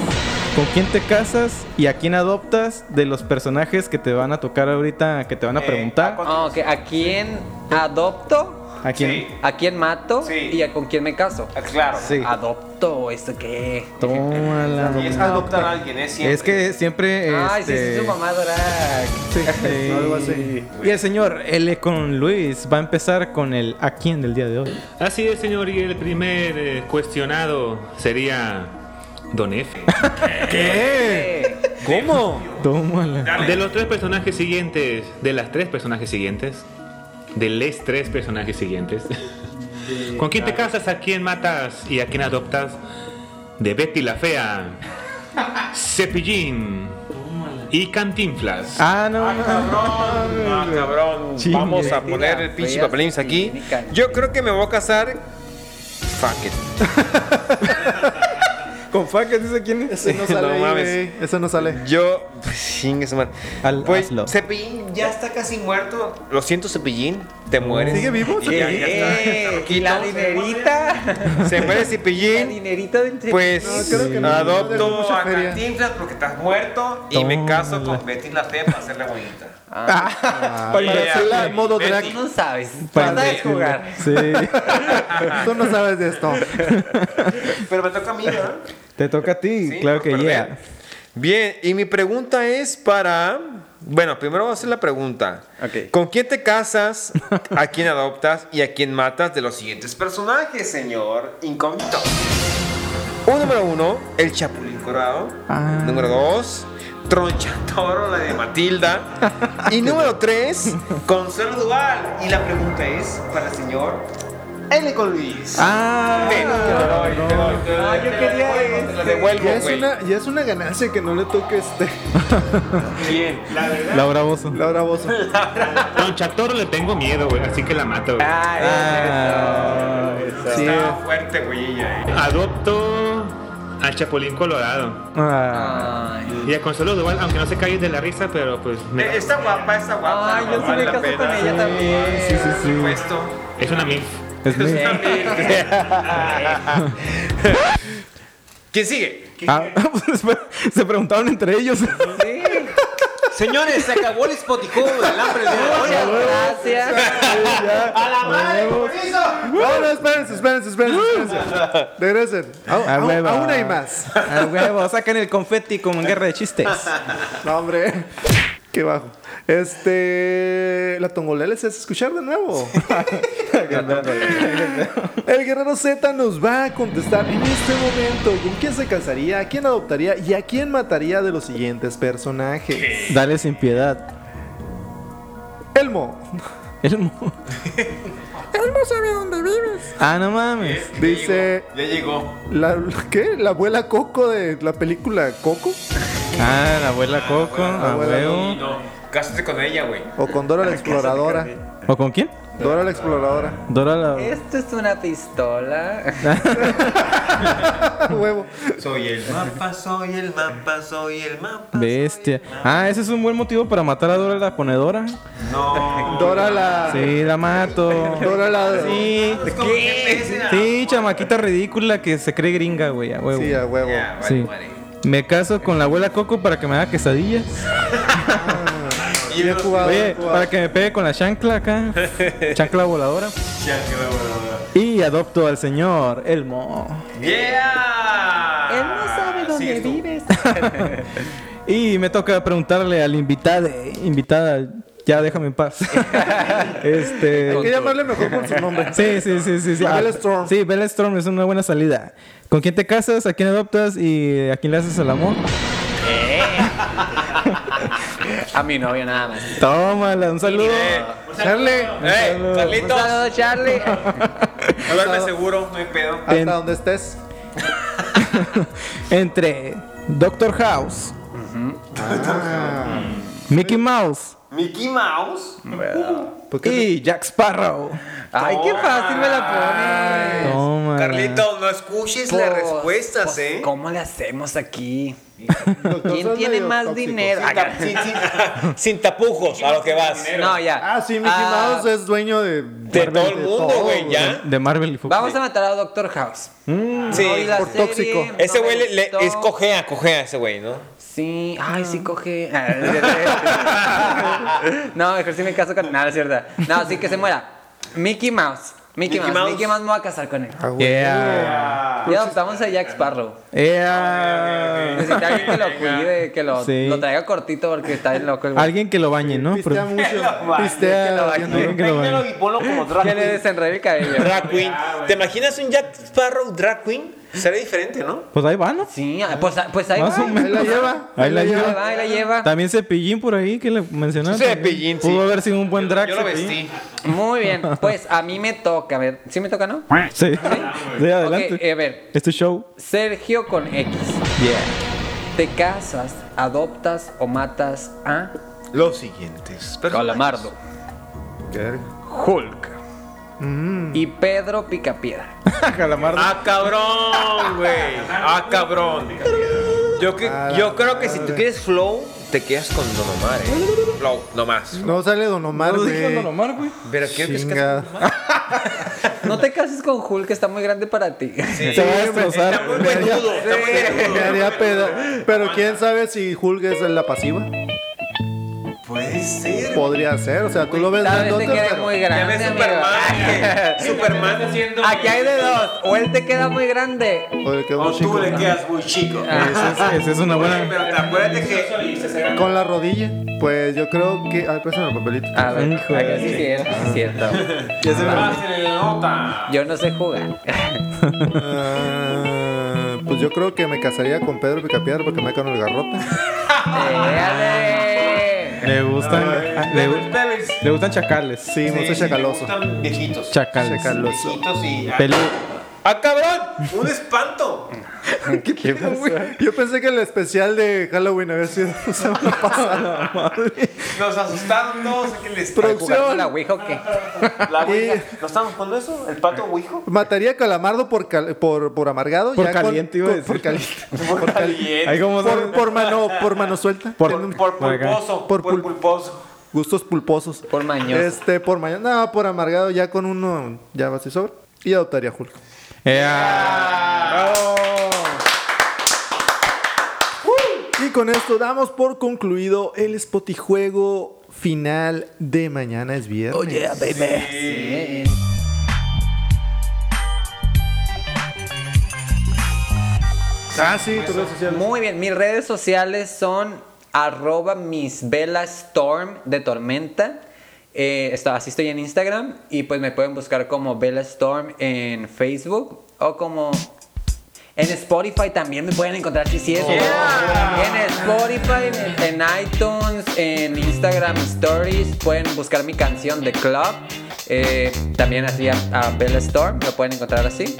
con quién te casas y a quién adoptas de los personajes que te van a tocar ahorita, que te van a preguntar. Ah, ok, ¿A quién adopto? ¿A quién? Sí. ¿A quién mato? Sí. ¿Y a con quién me caso? Ah, Claro. Sí. ¿Adopto? ¿Esto qué? Tómala. Y es adoptar a alguien, es siempre. Es que siempre. Ay, sí, este, sí, su mamá drag. sí, sí. Algo así. Y el señor L con Luis va a empezar con el a quién del día de hoy. Así es, señor, y el primer eh, cuestionado sería Don F. ¿Qué? ¿Cómo? Tómala. De los tres personajes siguientes, de las tres personajes siguientes, de les tres personajes siguientes, ¿con quién te casas, a quién matas y a quién adoptas? De Betty la Fea, Cepillín y Cantinflas. Ah, no. Ah, cabrón. Chingue. Vamos a poner el pinche papelín aquí. Yo creo que me voy a casar. Fuck it. Con facas dice quién es. Ese no sale No ahí, mames. Ese no sale. Yo, pues. Al- Pues hazlo. Cepillín ya está casi muerto. Lo siento, Cepillín. Te mueres. ¿Sigue vivo? Está. Eh, y la dinerita. Se muere La Cepillín. dinerita del Pues No, creo que no, no dejó adopto a. Cantinflas porque estás muerto y me caso con Betty la Fea para hacerla bonita. Para Yeah. hacerla en modo Betty. drag. Tú no sabes. Para No sabes jugar. Sí. Tú no sabes de esto. Pero me toca a mí, ¿verdad? Te toca a ti, Sí, claro que yeah. Bien, y mi pregunta es para. Bueno, primero voy a hacer la pregunta. Ok. ¿Con quién te casas? ¿A quién adoptas? ¿Y a quién matas de los siguientes personajes, señor incógnito? Un número uno, el Chapulín Colorado. Ah. Número dos, Tronchatoro, la de Matilda. y número tres, Consuelo Duval. Y la pregunta es para el señor L. con Luis. Ah, te doy, te doy, doy, yo quería devuelvo, te lo devuelvo, Ya es, una, ya es una ganancia que no le toque este. Bien. Laura Bozo. Laura Bozo. Con Chatoro le tengo miedo, güey, así que la mato, güey. Ah, Sí. Estaba fuerte, güey, eh. Adopto al Chapulín Colorado. ah. Ay. Y a Consuelo Duval, aunque no se calle de la risa, pero pues me- Eh, Está guapa, está guapa. Ay, yo sí la caso con ella también. Sí, sí, Por sí. supuesto. es una MILF. Es mi- ¿Quién sigue? Ah, pues, se preguntaron entre ellos. Señores, se acabó el spotico del hambre de hoy. Gracias. ¡A la madre, compromiso! No, no, espérense, espérense, espérense. espérense. Regresen. Aún, A aún- huevo. aún hay más. A huevo, sacan el confeti como en guerra de chistes. No, hombre. Qué bajo. Este. La tongolele se hace escuchar de nuevo. El guerrero Z nos va a contestar en este momento con quién se casaría, a quién adoptaría y a quién mataría de los siguientes personajes. Dale sin piedad. Elmo Elmo. Elmo sabe dónde vives. Ah, no mames. dice. Ya llegó. La, ¿Qué? ¿La abuela Coco de la película Coco? Ah, la abuela Coco. A abuela huevo. No, cásate con ella, güey. ¿O con Dora la Exploradora? ¿O con quién? Dora la Exploradora. Dora la. Esto es una pistola. Huevo. Soy el mapa, soy el mapa, soy el mapa. Bestia. Ah, ese es un buen motivo para matar a Dora la ponedora. No. Dora la. Sí, la mato. Dora la. Sí. ¿Qué? Sí, chamaquita ridícula que se cree gringa, güey, a huevo. Sí, a huevo. Vale, Sí. vale. Me caso con la abuela Coco para que me haga quesadillas. Jugado, Oye, para que me pegue con la chancla acá. Chancla voladora. Qué bueno. Y adopto al señor Elmo. Yeah. Él no sabe dónde vives. Y me toca preguntarle al invitado, invitada, ya déjame en paz. este. Hay que llamarle mejor por su nombre. Sí, sí, sí, sí. sí. Ah, Bella Storm. Sí, Bella Storm es una buena salida. ¿Con quién te casas? ¿A quién adoptas? ¿Y a quién le haces el amor? A mi novio nada más. Tómala, un saludo. Charlie. ¡Eh, Un Carlitos! saludo, Charlie. Duerme seguro, no hay pedo. Hasta En- donde estés. Entre Doctor House, Ah. Mickey Mouse Mickey Mouse. ¿Por qué? y Jack Sparrow. Ay, qué fácil me la pone. Tómala. Carlito, no escuches las Pues, respuestas, pues, ¿eh? ¿Cómo le hacemos aquí? ¿Quién tiene más tóxicos. dinero? Sin, ta- sin- sin- sin tapujos, a lo que vas. No, ya. Ah, sí, Mickey Ah, Mouse es dueño de. De todo el mundo, güey, ya. De Marvel y Fox. Vamos a matar a Doctor House. Sí. No por serie, tóxico. no Ese güey le, le- es cojea, cojea ese güey, ¿no? Sí, ay, sí coge. no, mejor sí me caso con. Nada, es cierto. No, sí que se muera. Mickey Mouse. Mickey, Mickey Mouse. Mouse. Mickey Mouse me voy a casar con él. Ah. Yeah. Y adoptamos a Jack Sparrow. Yeah. Necesita alguien que lo cuide, que lo, Sí. lo traiga cortito porque está bien loco. el. Alguien que lo bañe, ¿no? Pistea mucho. Que lo Pistea. bañe. Alguien que lo bañe. y ponlo como drag Que le desenrede el cabello. Drag queen. ¿Te imaginas un Jack Sparrow drag queen? Sería diferente, ¿no? Pues ahí va, ¿no? Sí, ah, pues, pues ahí Más va. o menos. Ahí la lleva. Ahí la lleva. va, ahí la lleva. También Cepillín por ahí que le mencionaste. Cepillín, sí. Pudo haber sido un buen drag. Yo lo vestí. Muy bien, pues a mí me toca, a ver, ¿sí me toca, no? Sí. Sí, adelante. Ok, eh, a ver, Es tu show. Sergio con X. Yeah. ¿Te casas, adoptas o matas a Los siguientes. Calamardo. Hulk, y Pedro Picapiedra. Calamardo. Ah, cabrón, güey. Ah, cabrón. Yo, que, yo creo que si tú quieres flow, te quedas con Don Omar, eh. Flow, nomás. No sale Don Omar, No güey. dije Don Omar, güey. Pero quiero que. No te cases con Hulk, que está muy grande para ti. Se va a destrozar. Está muy. Pero quién sabe si Hulk es la pasiva. Puede ser. Podría ser, o sea, tú lo ves Tal vez grandote, te pero- muy Ya grande. ves amigo. Superman. Superman. Aquí hay de dos. O él te queda muy grande. o le queda O muy tú chico. le quedas muy chico. Esa es, es una buena. Pero te acuérdate que. Con la rodilla. Pues yo creo que. Ay, préstame el papelito. A ver, Hijo sí sí es cierto. Ya se me- Ah, nota. Yo no sé jugar. Ah, pues yo creo que me casaría con Pedro Picapiedra porque me con el garrote. ¡Éale! Le gustan. ah, le, gustan chacales. Sí, no soy chacaloso. Me gustan viejitos. Chacales. Chacaloso. Viejitos y. ¡Ah, cabrón! ¡Un espanto! ¿Qué Yo pensé que el especial de Halloween había sido la semana pasada. Madre. Nos asustaron todos. ¿Qué les ¿Jugar con Producción. la Ouija o qué? La ouija. ¿No estamos jugando eso? ¿El pato ouijo? Mataría a Calamardo por, cal- por, por amargado. Por ya con- caliente, iba a con- decir. Por caliente. Por caliente. Ahí como Por, mano, por mano suelta. Por- Tiene un- Por Por acá. pulposo. Por Por, pul- pulposo. gustos pulposos. Por mañoso. Este, por mañana. No, por amargado ya con uno. Ya va así sobre. Y adoptaría a Hulk. Y con esto damos por concluido el spotijuego final de mañana es viernes. Oye, Sí. Ah, sí, tus redes sociales. Muy bien, mis redes sociales son arroba mis Storm de Tormenta. Eh, está- así estoy en Instagram y pues me pueden buscar como Bella Storm en Facebook o como en Spotify también me pueden encontrar si sí es en Spotify, en, en iTunes, en Instagram Stories pueden buscar mi canción The Club. Eh, también así a, a Bella Storm, lo pueden encontrar así.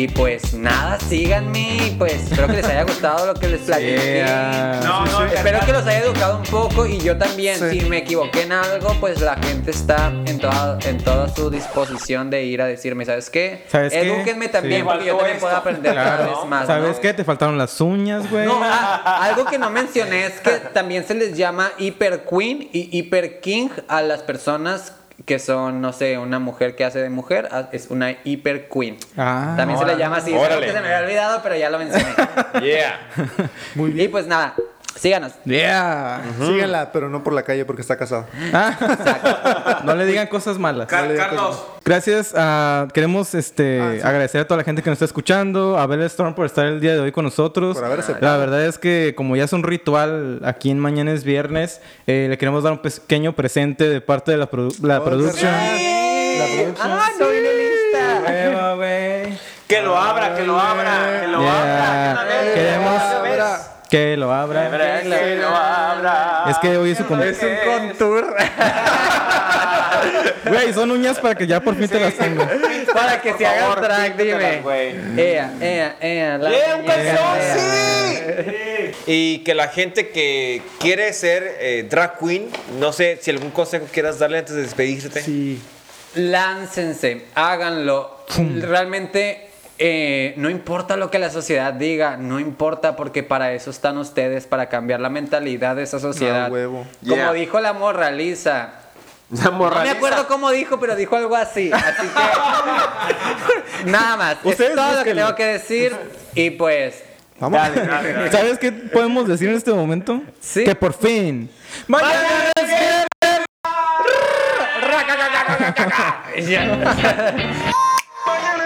Y pues nada, síganme. y Pues espero que les haya gustado lo que les platiqué. Yeah. No, no, Espero que los haya educado un poco y yo también. Sí. Si me equivoqué en algo, pues la gente está en toda, en toda su disposición de ir a decirme, ¿sabes qué? ¿Sabes qué? Edúquenme también Sí. porque yo también puedo aprender cada Claro. vez más. ¿Sabes ¿no? qué? Te faltaron las uñas, güey. No, ah, algo que no mencioné es que también se les llama hiper queen y hiper king a las personas que son, no sé, una mujer que hace de mujer, ah, es una hiper queen. Ah, también se le llama así. Que se me había olvidado, pero ya lo mencioné. Yeah. Muy y bien. pues nada, síganos. Yeah. Síganla, pero no por la calle porque está casada. Ah. no le digan cosas malas. Car- Carlos. Gracias. ah, queremos este, Ah, sí. agradecer a toda la gente que nos está escuchando, a Bella Storm por estar el día de hoy con nosotros. Por haber aceptado. La verdad es que como ya es un ritual aquí en Mañana es Viernes, eh, le queremos dar un pequeño presente de parte de la, produ- la Oh, producción. La. ¡Ah, lista! Que lo abra, que lo abra, que lo Yeah. abra. Queremos. Que lo abra. Que lo abra. Es que hoy es su Es un contour Güey, son uñas para que ya por fin te las tengo. para que se haga favor, track, dime. Ea, ea, ea. la ¡Yeah, un calzón, sí! Y que la gente que quiere ser eh, drag queen, no sé si algún consejo quieras darle antes de despedirte. Sí. Láncense, háganlo. Realmente eh, no importa lo que la sociedad diga, no importa porque para eso están ustedes, para cambiar la mentalidad de esa sociedad. Huevo. Como Yeah. dijo la morraliza. La No me acuerdo cómo dijo, pero dijo algo así. Así que. Nada más. Ustedes es todo lo que tengo que decir. Y pues. Vamos. Dale, dale, dale. ¿Sabes qué podemos decir en este momento? Sí. Que por fin. ¡Mañana es viernes! Ya.